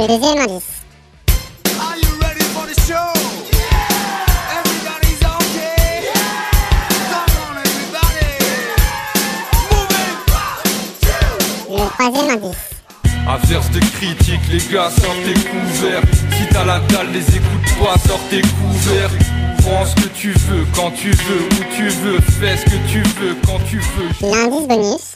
Everybody. Move it. Le troisième indice. Averse de critiques, les gars, sors tes couverts. Si t'as la dalle, les écoute pas, sors tes couverts. Prends ce que tu veux, quand tu veux, où tu veux. Fais ce que tu veux, quand tu veux. L'indice bonus.